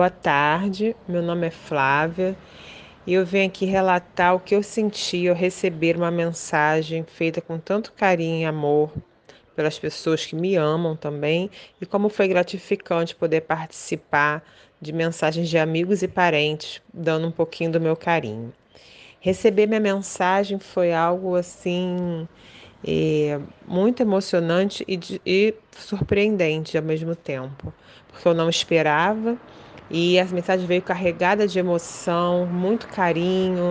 Boa tarde, meu nome é Flávia e eu venho aqui relatar o que eu senti ao receber uma mensagem feita com tanto carinho e amor pelas pessoas que me amam também e como foi gratificante poder participar de mensagens de amigos e parentes dando um pouquinho do meu carinho. Receber minha mensagem foi algo assim é, muito emocionante e, e surpreendente ao mesmo tempo, porque eu não esperava e a mensagem veio carregada de emoção, muito carinho.